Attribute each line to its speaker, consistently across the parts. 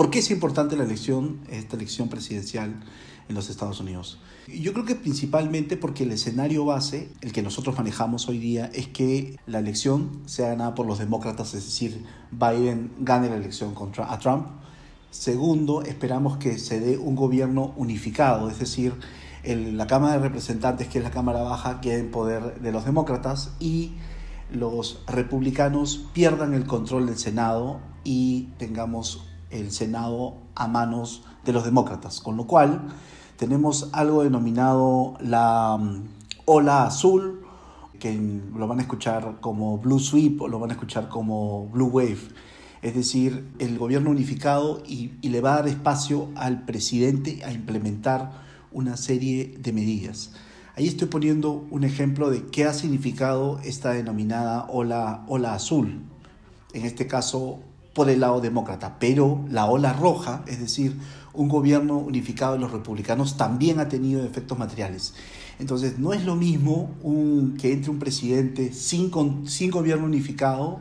Speaker 1: ¿Por qué es importante la elección, esta elección presidencial en los Estados Unidos? Yo creo que principalmente porque el escenario base, el que nosotros manejamos hoy día, es que la elección sea ganada por los demócratas, es decir, Biden gane la elección contra Trump. Segundo, esperamos que se dé un gobierno unificado, es decir, la Cámara de Representantes, que es la Cámara Baja, quede en poder de los demócratas y los republicanos pierdan el control del Senado y tengamos el Senado a manos de los demócratas, con lo cual tenemos algo denominado la mm, ola azul, que lo van a escuchar como Blue Sweep o lo van a escuchar como Blue Wave, es decir, el gobierno unificado y, y le va a dar espacio al presidente a implementar una serie de medidas. Ahí estoy poniendo un ejemplo de qué ha significado esta denominada ola, ola azul, en este caso por el lado demócrata, pero la ola roja, es decir, un gobierno unificado de los republicanos, también ha tenido efectos materiales. Entonces, no es lo mismo que entre un presidente sin, sin gobierno unificado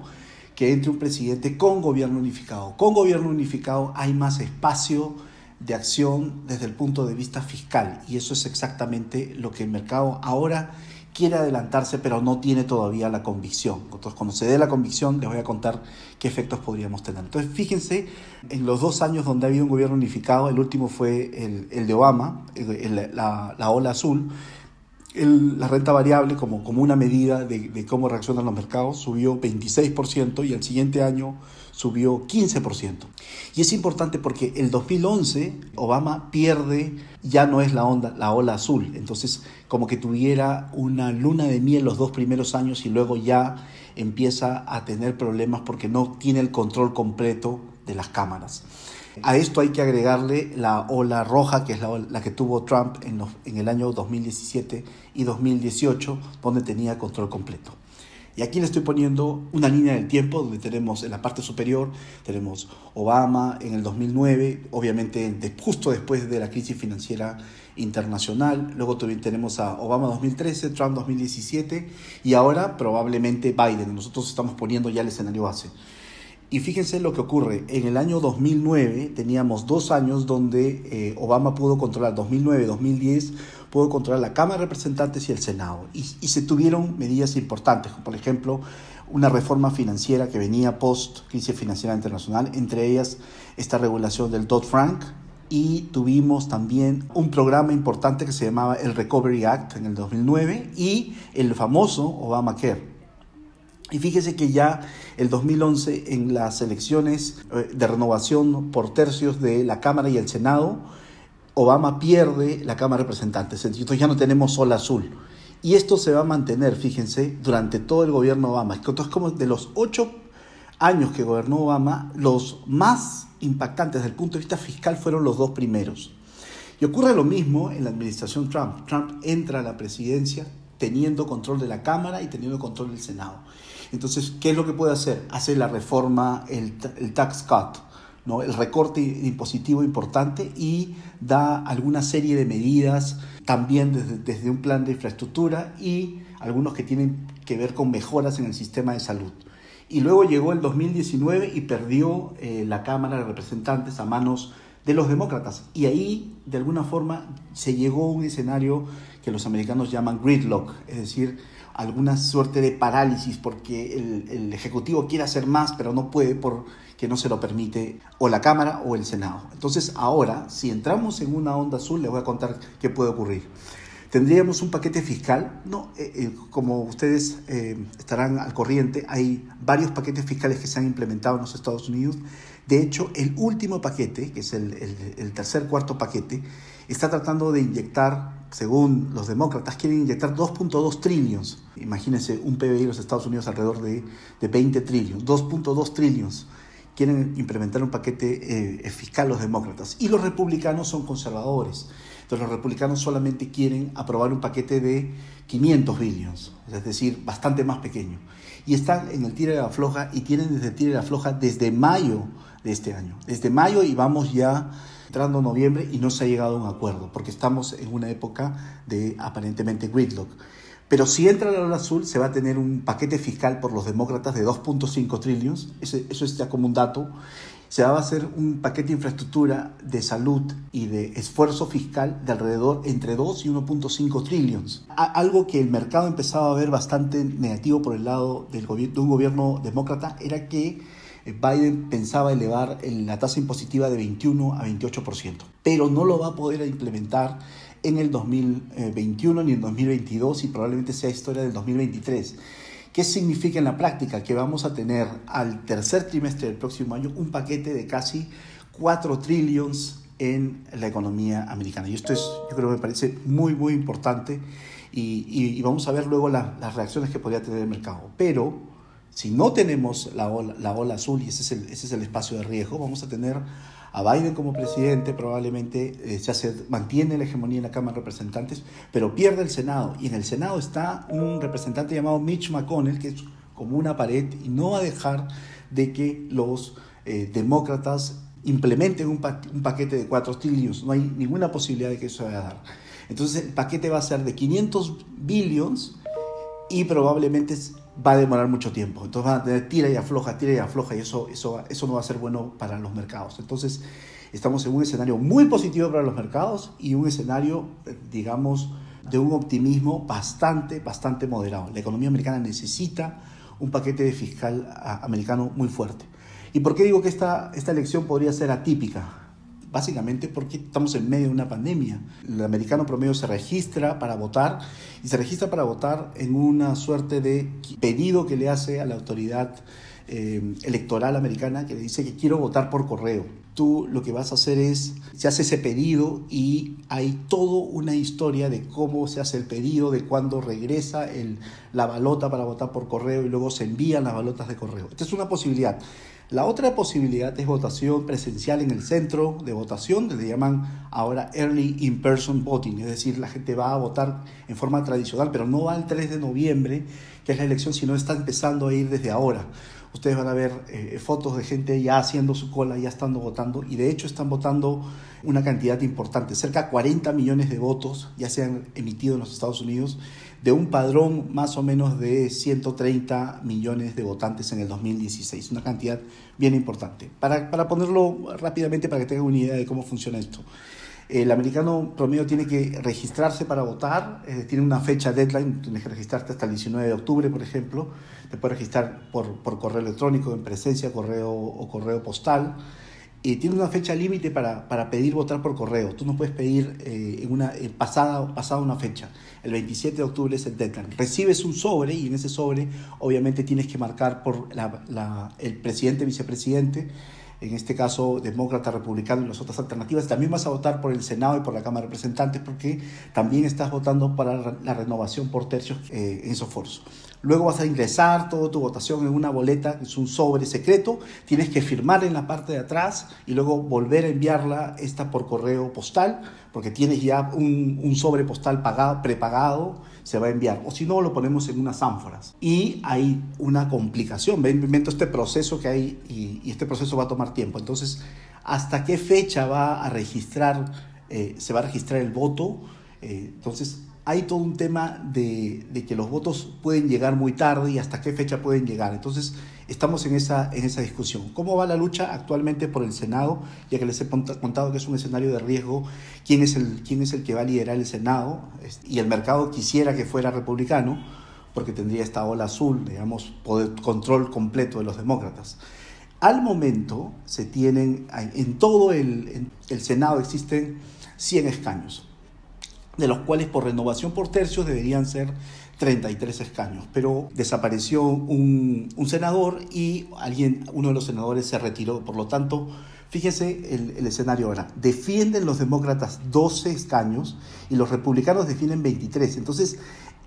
Speaker 1: que entre un presidente con gobierno unificado. Con gobierno unificado hay más espacio de acción desde el punto de vista fiscal y eso es exactamente lo que el mercado ahora quiere adelantarse pero no tiene todavía la convicción. Entonces cuando se dé la convicción les voy a contar qué efectos podríamos tener. Entonces fíjense en los dos años donde ha habido un gobierno unificado, el último fue el, de Obama, la, la ola azul, la renta variable como, como una medida de, cómo reaccionan los mercados subió 26% y el siguiente año subió 15%. Y es importante porque el 2011 Obama pierde, ya no es la onda, la ola azul, entonces como que tuviera una luna de miel los dos primeros años y luego ya empieza a tener problemas porque no tiene el control completo de las cámaras. A esto hay que agregarle la ola roja, que es la, que tuvo Trump en, el año 2017 y 2018, donde tenía control completo. Y aquí le estoy poniendo una línea del tiempo donde tenemos en la parte superior, tenemos Obama en el 2009, obviamente justo después de la crisis financiera internacional, luego tenemos a Obama 2013, Trump 2017 y ahora probablemente Biden. Nosotros estamos poniendo ya el escenario base. Y fíjense lo que ocurre. En el año 2009 teníamos dos años donde eh, Obama pudo controlar, 2009-2010, pudo controlar la Cámara de Representantes y el Senado. Y, se tuvieron medidas importantes, como por ejemplo una reforma financiera que venía post crisis financiera internacional, entre ellas esta regulación del Dodd-Frank. Y tuvimos también un programa importante que se llamaba el Recovery Act en el 2009 y el famoso Obamacare y fíjese que ya el 2011 en las elecciones eh, de renovación por tercios de la Cámara y el Senado, Obama pierde la Cámara de Representantes. Entonces ya no tenemos sol azul. Y esto se va a mantener, fíjense, durante todo el gobierno Obama. Entonces como de los ocho años que gobernó Obama, los más impactantes desde el punto de vista fiscal fueron los dos primeros. Y ocurre lo mismo en la administración Trump. Trump entra a la presidencia teniendo control de la Cámara y teniendo control del Senado. Entonces, ¿qué es lo que puede hacer? Hace la reforma, el, tax cut, ¿no? el recorte impositivo importante y da alguna serie de medidas también desde, desde un plan de infraestructura y algunos que tienen que ver con mejoras en el sistema de salud. Y luego llegó el 2019 y perdió eh, la Cámara de Representantes a manos de los demócratas. Y ahí, de alguna forma, se llegó a un escenario que los americanos llaman gridlock, es decir, alguna suerte de parálisis porque el, Ejecutivo quiere hacer más, pero no puede porque no se lo permite o la Cámara o el Senado. Entonces ahora, si entramos en una onda azul, les voy a contar qué puede ocurrir. Tendríamos un paquete fiscal, no, eh, eh, como ustedes eh, estarán al corriente, hay varios paquetes fiscales que se han implementado en los Estados Unidos. De hecho, el último paquete, que es el, el tercer, cuarto paquete, está tratando de inyectar según los demócratas, quieren inyectar 2.2 trillones. Imagínense un PBI de los Estados Unidos alrededor de, de 20 trillones. 2.2 trillones. Quieren implementar un paquete eh, fiscal los demócratas. Y los republicanos son conservadores. Entonces los republicanos solamente quieren aprobar un paquete de 500 billones, es decir, bastante más pequeño. Y están en el tiro de la floja y tienen desde el tiro de la floja desde mayo de este año. Desde mayo y vamos ya entrando noviembre y no se ha llegado a un acuerdo, porque estamos en una época de aparentemente gridlock. Pero si entra la ola azul, se va a tener un paquete fiscal por los demócratas de 2.5 trillones, eso es ya como un dato, se va a hacer un paquete de infraestructura de salud y de esfuerzo fiscal de alrededor entre 2 y 1.5 trillones. Algo que el mercado empezaba a ver bastante negativo por el lado del de un gobierno demócrata era que Biden pensaba elevar la tasa impositiva de 21 a 28%, pero no lo va a poder implementar en el 2021 ni en 2022 y probablemente sea historia del 2023. ¿Qué significa en la práctica? Que vamos a tener al tercer trimestre del próximo año un paquete de casi 4 trillones en la economía americana. Y esto es, yo creo que me parece muy, muy importante y, vamos a ver luego las reacciones que podría tener el mercado. Pero si no tenemos la ola, la ola azul, y ese es, el, espacio de riesgo, vamos a tener a Biden como presidente, probablemente eh, se mantiene la hegemonía en la Cámara de Representantes, pero pierde el Senado. Y en el Senado está un representante llamado Mitch McConnell, que es como una pared y no va a dejar de que los eh, demócratas implementen un, un, paquete de cuatro trillions. No hay ninguna posibilidad de que eso vaya a dar. Entonces el paquete va a ser de 500 billions y probablemente va a demorar mucho tiempo. Entonces van a tener tira y afloja, tira y afloja, y eso, eso, eso no va a ser bueno para los mercados. Entonces, estamos en un escenario muy positivo para los mercados y un escenario, digamos, de un optimismo bastante, bastante moderado. La economía americana necesita un paquete fiscal americano muy fuerte. ¿Y por qué digo que esta, esta elección podría ser atípica? Básicamente porque estamos en medio de una pandemia. El americano promedio se registra para votar y se registra para votar en una suerte de pedido que le hace a la autoridad eh, electoral americana que le dice que quiero votar por correo. Tú lo que vas a hacer es, se hace ese pedido y hay toda una historia de cómo se hace el pedido, de cuándo regresa el, la balota para votar por correo y luego se envían las balotas de correo. Esta es una posibilidad. La otra posibilidad es votación presencial en el centro de votación, le llaman ahora Early In-Person Voting, es decir, la gente va a votar en forma tradicional, pero no va el 3 de noviembre, que es la elección, sino está empezando a ir desde ahora. Ustedes van a ver eh, fotos de gente ya haciendo su cola, ya estando votando, y de hecho están votando una cantidad importante, cerca de 40 millones de votos ya se han emitido en los Estados Unidos de un padrón más o menos de 130 millones de votantes en el 2016, una cantidad bien importante. Para, para ponerlo rápidamente, para que tengan una idea de cómo funciona esto. El americano promedio tiene que registrarse para votar, tiene una fecha deadline, tienes que registrarte hasta el 19 de octubre, por ejemplo. Te puedes registrar por, por correo electrónico, en presencia, correo o correo postal y tiene una fecha límite para, para, pedir votar por correo. Tú no puedes pedir eh, una, pasada, pasada una fecha. El 27 de octubre es el deadline. Recibes un sobre y en ese sobre obviamente tienes que marcar por la, la, el presidente, vicepresidente, en este caso demócrata, republicano y las otras alternativas. También vas a votar por el Senado y por la Cámara de Representantes porque también estás votando para la renovación por tercios eh, en esos foros. Luego vas a ingresar toda tu votación en una boleta, es un sobre secreto, tienes que firmar en la parte de atrás y luego volver a enviarla esta por correo postal, porque tienes ya un, sobre postal pagado, prepagado, se va a enviar. O si no, lo ponemos en unas ánforas. Y hay una complicación, ven, invento este proceso que hay y, y, este proceso va a tomar tiempo. Entonces, ¿hasta qué fecha va a registrar, eh, se va a registrar el voto? Eh, entonces, hay todo un tema de, que los votos pueden llegar muy tarde y hasta qué fecha pueden llegar. Entonces, estamos en esa, en esa discusión. ¿Cómo va la lucha actualmente por el Senado? Ya que les he contado que es un escenario de riesgo, ¿quién es el, quién es el que va a liderar el Senado? Y el mercado quisiera que fuera republicano, porque tendría esta ola azul, digamos, control completo de los demócratas. Al momento se tienen, en todo el, el Senado existen 100 escaños de los cuales por renovación por tercios deberían ser 33 escaños, pero desapareció un, senador y alguien, uno de los senadores se retiró. Por lo tanto, fíjese el, el, escenario ahora. Defienden los demócratas 12 escaños y los republicanos defienden 23. Entonces,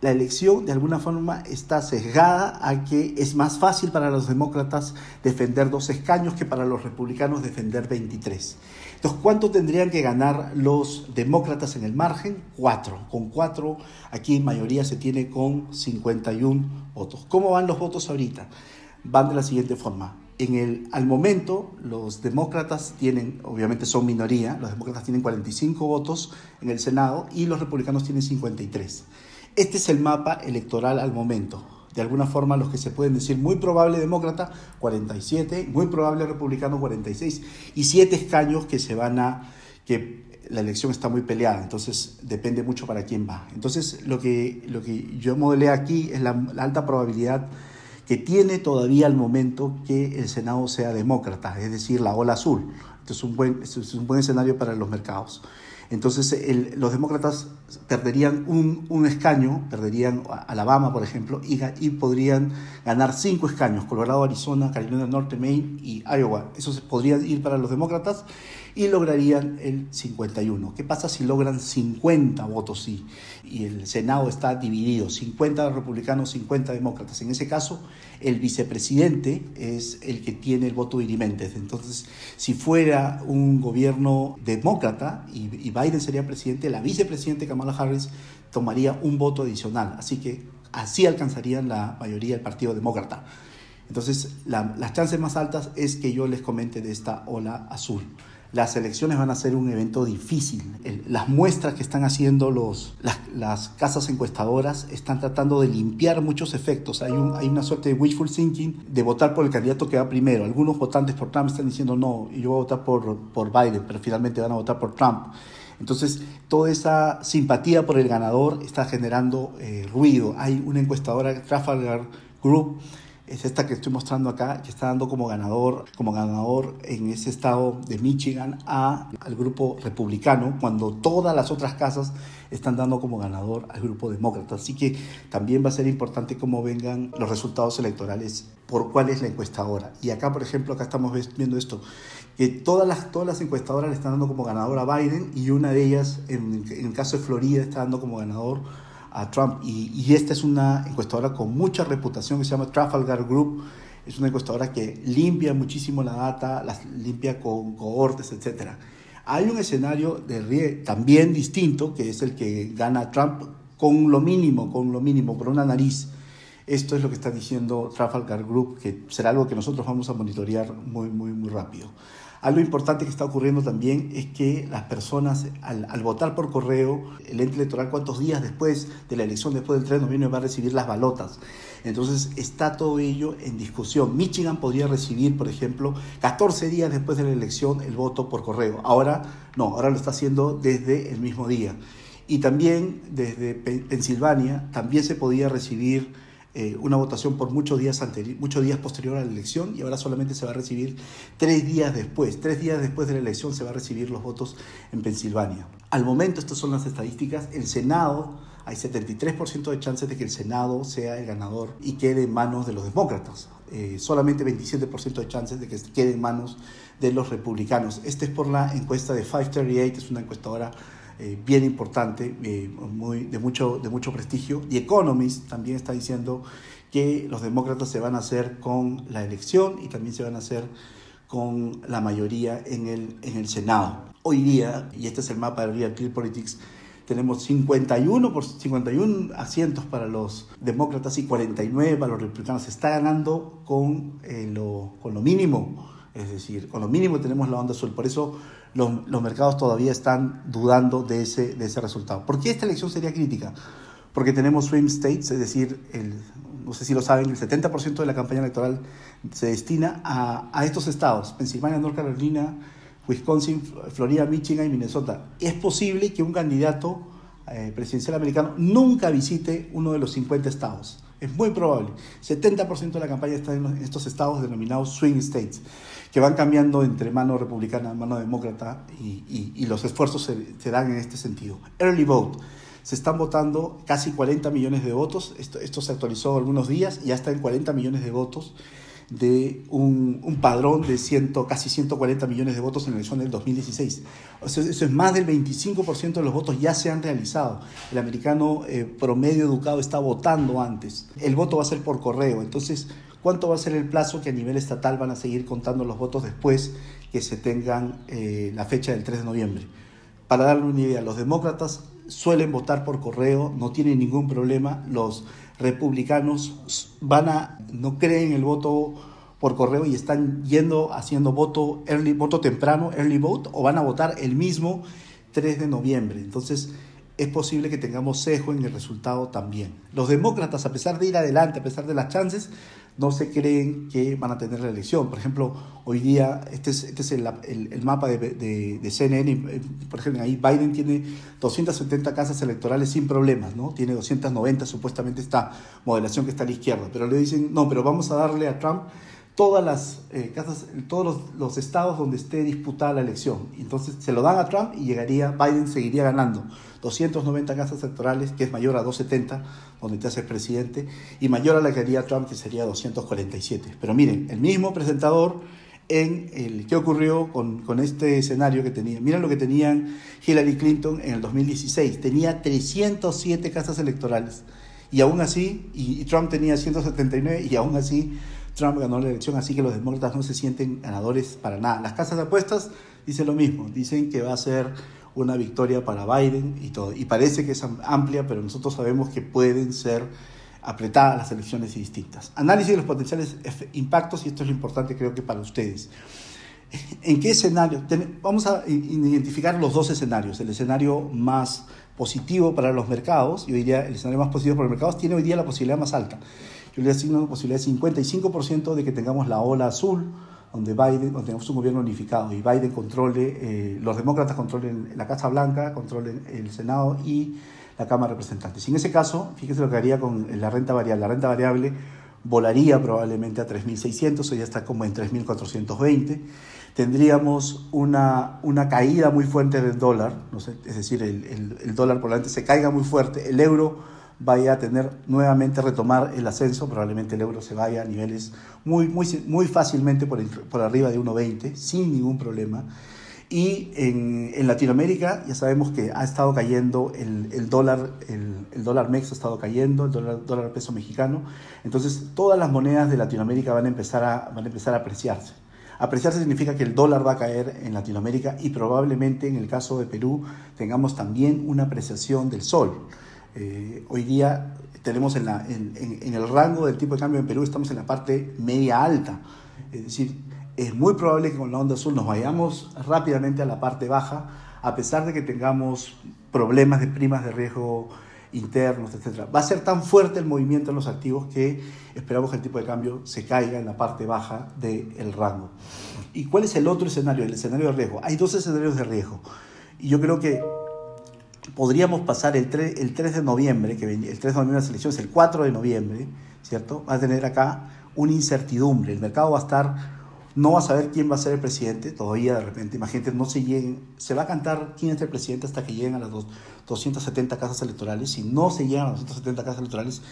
Speaker 1: la elección de alguna forma está sesgada a que es más fácil para los demócratas defender dos escaños que para los republicanos defender 23. Entonces, ¿cuánto tendrían que ganar los demócratas en el margen? Cuatro. Con cuatro, aquí en mayoría se tiene con 51 votos. ¿Cómo van los votos ahorita? Van de la siguiente forma. En el, al momento, los demócratas tienen, obviamente son minoría, los demócratas tienen 45 votos en el Senado y los republicanos tienen 53. Este es el mapa electoral al momento. De alguna forma los que se pueden decir muy probable demócrata, 47, muy probable republicano, 46, y siete escaños que se van a, que la elección está muy peleada, entonces depende mucho para quién va. Entonces lo que, lo que yo modelé aquí es la, alta probabilidad que tiene todavía al momento que el Senado sea demócrata, es decir, la ola azul. Entonces es un buen, es un buen escenario para los mercados. Entonces los demócratas perderían un, escaño, perderían Alabama, por ejemplo, y, podrían ganar cinco escaños, Colorado, Arizona, Carolina del Norte, Maine y Iowa. Eso podría ir para los demócratas y lograrían el 51. ¿Qué pasa si logran 50 votos? Y el Senado está dividido, 50 republicanos, 50 demócratas. En ese caso, el vicepresidente es el que tiene el voto dirimente. Entonces, si fuera un gobierno demócrata y, Biden sería presidente, la vicepresidente Kamala Harris tomaría un voto adicional. Así que así alcanzarían la mayoría del Partido Demócrata. Entonces, las chances más altas es que yo les comente de esta ola azul. Las elecciones van a ser un evento difícil. las muestras que están haciendo los, las, casas encuestadoras están tratando de limpiar muchos efectos. Hay una suerte de wishful thinking de votar por el candidato que va primero. Algunos votantes por Trump están diciendo no, yo voy a votar por, por Biden, pero finalmente van a votar por Trump. Entonces, toda esa simpatía por el ganador está generando eh, ruido. Hay una encuestadora, Trafalgar Group, es esta que estoy mostrando acá, que está dando como ganador, como ganador en ese estado de Michigan a, al grupo republicano, cuando todas las otras casas están dando como ganador al grupo demócrata. Así que también va a ser importante cómo vengan los resultados electorales, por cuál es la encuestadora. Y acá, por ejemplo, acá estamos viendo esto, que todas las, todas las encuestadoras le están dando como ganador a Biden y una de ellas, en, en el caso de Florida, está dando como ganador a Trump. Y, esta es una encuestadora con mucha reputación que se llama Trafalgar Group. Es una encuestadora que limpia muchísimo la data, las limpia con cohortes, etc. Hay un escenario de también distinto, que es el que gana Trump con lo mínimo, con lo mínimo, por una nariz. Esto es lo que está diciendo Trafalgar Group, que será algo que nosotros vamos a monitorear muy, muy, muy rápido. Algo importante que está ocurriendo también es que las personas, al, votar por correo, el ente electoral, cuántos días después de la elección, después del 3 de noviembre, va a recibir las balotas. Entonces está todo ello en discusión. Michigan podría recibir, por ejemplo, 14 días después de la elección el voto por correo. Ahora no, ahora lo está haciendo desde el mismo día. Y también desde Pensilvania, también se podía recibir eh, una votación por muchos días, muchos días posterior a la elección y ahora solamente se va a recibir tres días después. Tres días después de la elección se va a recibir los votos en Pensilvania. Al momento, estas son las estadísticas, el Senado, hay 73% de chances de que el Senado sea el ganador y quede en manos de los demócratas. Eh, solamente 27% de chances de que quede en manos de los republicanos. Este es por la encuesta de 538, es una encuestadora eh, bien importante, eh, muy, de, mucho, de mucho prestigio. Y Economist también está diciendo que los demócratas se van a hacer con la elección y también se van a hacer con la mayoría en el, en el Senado. Hoy día, y este es el mapa de Real Clear Politics, tenemos 51, por 51 asientos para los demócratas y 49 para los republicanos. Se está ganando con, eh, lo, con lo mínimo, es decir, con lo mínimo tenemos la onda azul. Por eso los, los, mercados todavía están dudando de ese, de ese resultado. ¿Por qué esta elección sería crítica? Porque tenemos swing states, es decir, el, no sé si lo saben, el 70% de la campaña electoral se destina a, a estos estados, Pensilvania, North Carolina, Wisconsin, Florida, Michigan y Minnesota. Es posible que un candidato eh, presidencial americano nunca visite uno de los 50 estados. Es muy probable. 70% de la campaña está en estos estados denominados swing states que van cambiando entre mano republicana, mano demócrata, y, los esfuerzos se, dan en este sentido. Early vote. Se están votando casi 40 millones de votos. Esto, esto se actualizó algunos días y ya está en 40 millones de votos de un, padrón de ciento, casi 140 millones de votos en la elección del 2016. eso es más del 25% de los votos ya se han realizado. El americano eh, promedio educado está votando antes. El voto va a ser por correo. Entonces, ¿Cuánto va a ser el plazo que a nivel estatal van a seguir contando los votos después que se tengan eh, la fecha del 3 de noviembre? Para darle una idea, los demócratas suelen votar por correo, no tienen ningún problema. Los republicanos van a, no creen el voto por correo y están yendo haciendo voto, early, voto temprano, early vote, o van a votar el mismo 3 de noviembre. Entonces, es posible que tengamos sesgo en el resultado también. Los demócratas, a pesar de ir adelante, a pesar de las chances, no se creen que van a tener la elección. Por ejemplo, hoy día, este es, este es el, el, mapa de, de, de, CNN, eh, por ejemplo, ahí Biden tiene 270 casas electorales sin problemas, ¿no? Tiene 290 supuestamente esta modelación que está a la izquierda, pero le dicen, no, pero vamos a darle a Trump todas las eh, casas, todos los, los, estados donde esté disputada la elección. Entonces se lo dan a Trump y llegaría, Biden seguiría ganando 290 casas electorales, que es mayor a 270, donde te haces presidente, y mayor a la que haría Trump, que sería 247. Pero miren, el mismo presentador en el qué ocurrió con, con este escenario que tenía. Miren lo que tenían Hillary Clinton en el 2016. Tenía 307 casas electorales. Y aún así, y, Trump tenía 179, y aún así Trump ganó la elección, así que los demócratas no se sienten ganadores para nada. Las casas de apuestas dicen lo mismo, dicen que va a ser una victoria para Biden y todo. Y parece que es amplia, pero nosotros sabemos que pueden ser apretadas las elecciones y distintas. Análisis de los potenciales impactos, y esto es lo importante creo que para ustedes. ¿En qué escenario? Vamos a identificar los dos escenarios. El escenario más positivo para los mercados, yo diría el escenario más positivo para los mercados, tiene hoy día la posibilidad más alta. Yo le asigno una posibilidad de 55% de que tengamos la ola azul, donde Biden, donde tenemos un gobierno unificado y Biden controle, eh, los demócratas controlen la Casa Blanca, controlen el Senado y la Cámara de Representantes. Y en ese caso, fíjese lo que haría con la renta variable. La renta variable volaría probablemente a 3.600, o ya está como en 3.420. Tendríamos una, una caída muy fuerte del dólar, es decir, el, el, el dólar probablemente se caiga muy fuerte, el euro vaya a tener nuevamente retomar el ascenso, probablemente el euro se vaya a niveles muy, muy, muy fácilmente por, por arriba de 1,20, sin ningún problema. Y en, en, Latinoamérica ya sabemos que ha estado cayendo el, el dólar, el, el, dólar MEX ha estado cayendo, el dólar, dólar peso mexicano. Entonces todas las monedas de Latinoamérica van a empezar a, van a, empezar a apreciarse. Apreciarse significa que el dólar va a caer en Latinoamérica y probablemente en el caso de Perú tengamos también una apreciación del sol. Eh, hoy día tenemos en, la, en, en, el rango del tipo de cambio en Perú, estamos en la parte media alta. Es decir, es muy probable que con la onda azul nos vayamos rápidamente a la parte baja, a pesar de que tengamos problemas de primas de riesgo internos, etc. Va a ser tan fuerte el movimiento en los activos que esperamos que el tipo de cambio se caiga en la parte baja del rango. ¿Y cuál es el otro escenario? El escenario de riesgo. Hay dos escenarios de riesgo. Y yo creo que podríamos pasar el 3, el 3 de noviembre, que el 3 de noviembre las elecciones, el 4 de noviembre, ¿cierto? Va a tener acá una incertidumbre. El mercado va a estar, no va a saber quién va a ser el presidente, todavía de repente, imagínate, no se lleguen, se va a cantar quién es el presidente hasta que lleguen a las dos, 270 casas electorales. Si no se llegan a las 270 casas electorales,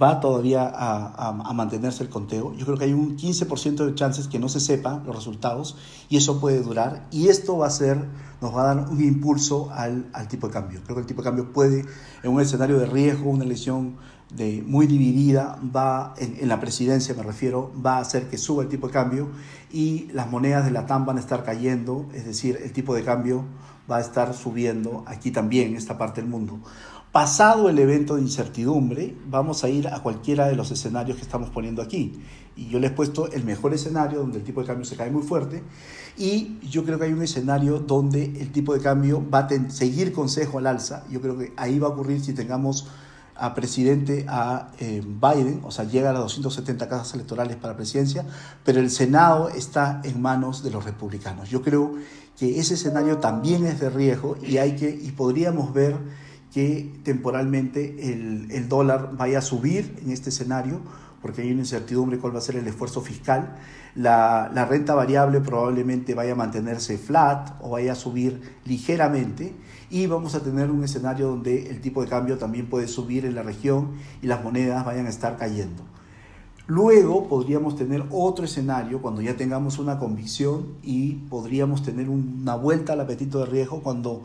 Speaker 1: va todavía a, mantenerse el conteo. Yo creo que hay un 15% de chances que no se sepa los resultados y eso puede durar. Y esto va a ser, nos va a dar un impulso al, al tipo de cambio. Creo que el tipo de cambio puede, en un escenario de riesgo, una elección de, muy dividida, va en, en, la presidencia me refiero, va a hacer que suba el tipo de cambio y las monedas de la TAM van a estar cayendo, es decir, el tipo de cambio va a estar subiendo aquí también, en esta parte del mundo. Pasado el evento de incertidumbre, vamos a ir a cualquiera de los escenarios que estamos poniendo aquí. Y yo les he puesto el mejor escenario donde el tipo de cambio se cae muy fuerte. Y yo creo que hay un escenario donde el tipo de cambio va a seguir consejo al alza. Yo creo que ahí va a ocurrir si tengamos a presidente a eh, Biden, o sea, llega a las 270 casas electorales para presidencia, pero el Senado está en manos de los republicanos. Yo creo que ese escenario también es de riesgo y, hay que, y podríamos ver que temporalmente el, el dólar vaya a subir en este escenario, porque hay una incertidumbre cuál va a ser el esfuerzo fiscal. La, la, renta variable probablemente vaya a mantenerse flat o vaya a subir ligeramente y vamos a tener un escenario donde el tipo de cambio también puede subir en la región y las monedas vayan a estar cayendo. Luego podríamos tener otro escenario cuando ya tengamos una convicción y podríamos tener una vuelta al apetito de riesgo cuando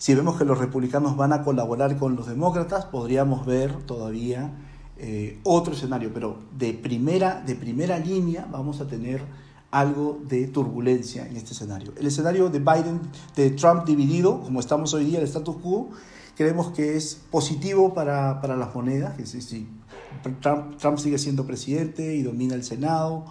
Speaker 1: si vemos que los republicanos van a colaborar con los demócratas, podríamos ver todavía eh, otro escenario, pero de primera, de primera línea vamos a tener algo de turbulencia en este escenario. El escenario de Biden, de Trump dividido, como estamos hoy día, el status quo, creemos que es positivo para, para las monedas, que si, Trump, Trump, sigue siendo presidente y domina el Senado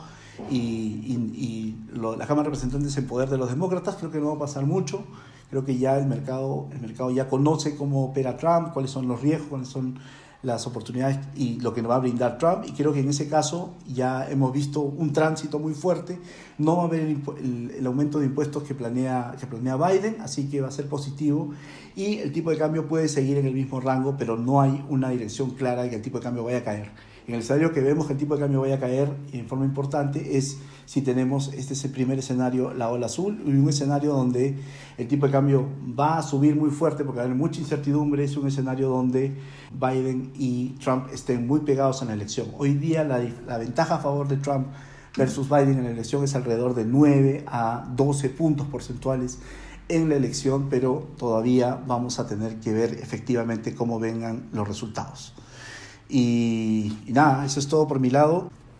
Speaker 1: y, la Cámara de Representantes en poder de los demócratas, creo que no va a pasar mucho. Creo que ya el mercado, el mercado ya conoce cómo opera Trump, cuáles son los riesgos, cuáles son las oportunidades y lo que nos va a brindar Trump. Y creo que en ese caso ya hemos visto un tránsito muy fuerte. No va a haber el, aumento de impuestos que planea, que planea Biden, así que va a ser positivo. Y el tipo de cambio puede seguir en el mismo rango, pero no hay una dirección clara de que el tipo de cambio vaya a caer. En el escenario que vemos que el tipo de cambio vaya a caer en forma importante es si tenemos este es el primer escenario, la ola azul, y un escenario donde el tipo de cambio va a subir muy fuerte porque hay mucha incertidumbre, es un escenario donde Biden y Trump estén muy pegados en la elección. Hoy día la, la ventaja a favor de Trump versus Biden en la elección es alrededor de 9 a 12 puntos porcentuales en la elección, pero todavía vamos a tener que ver efectivamente cómo vengan los resultados. Y, nada, eso es todo por mi lado.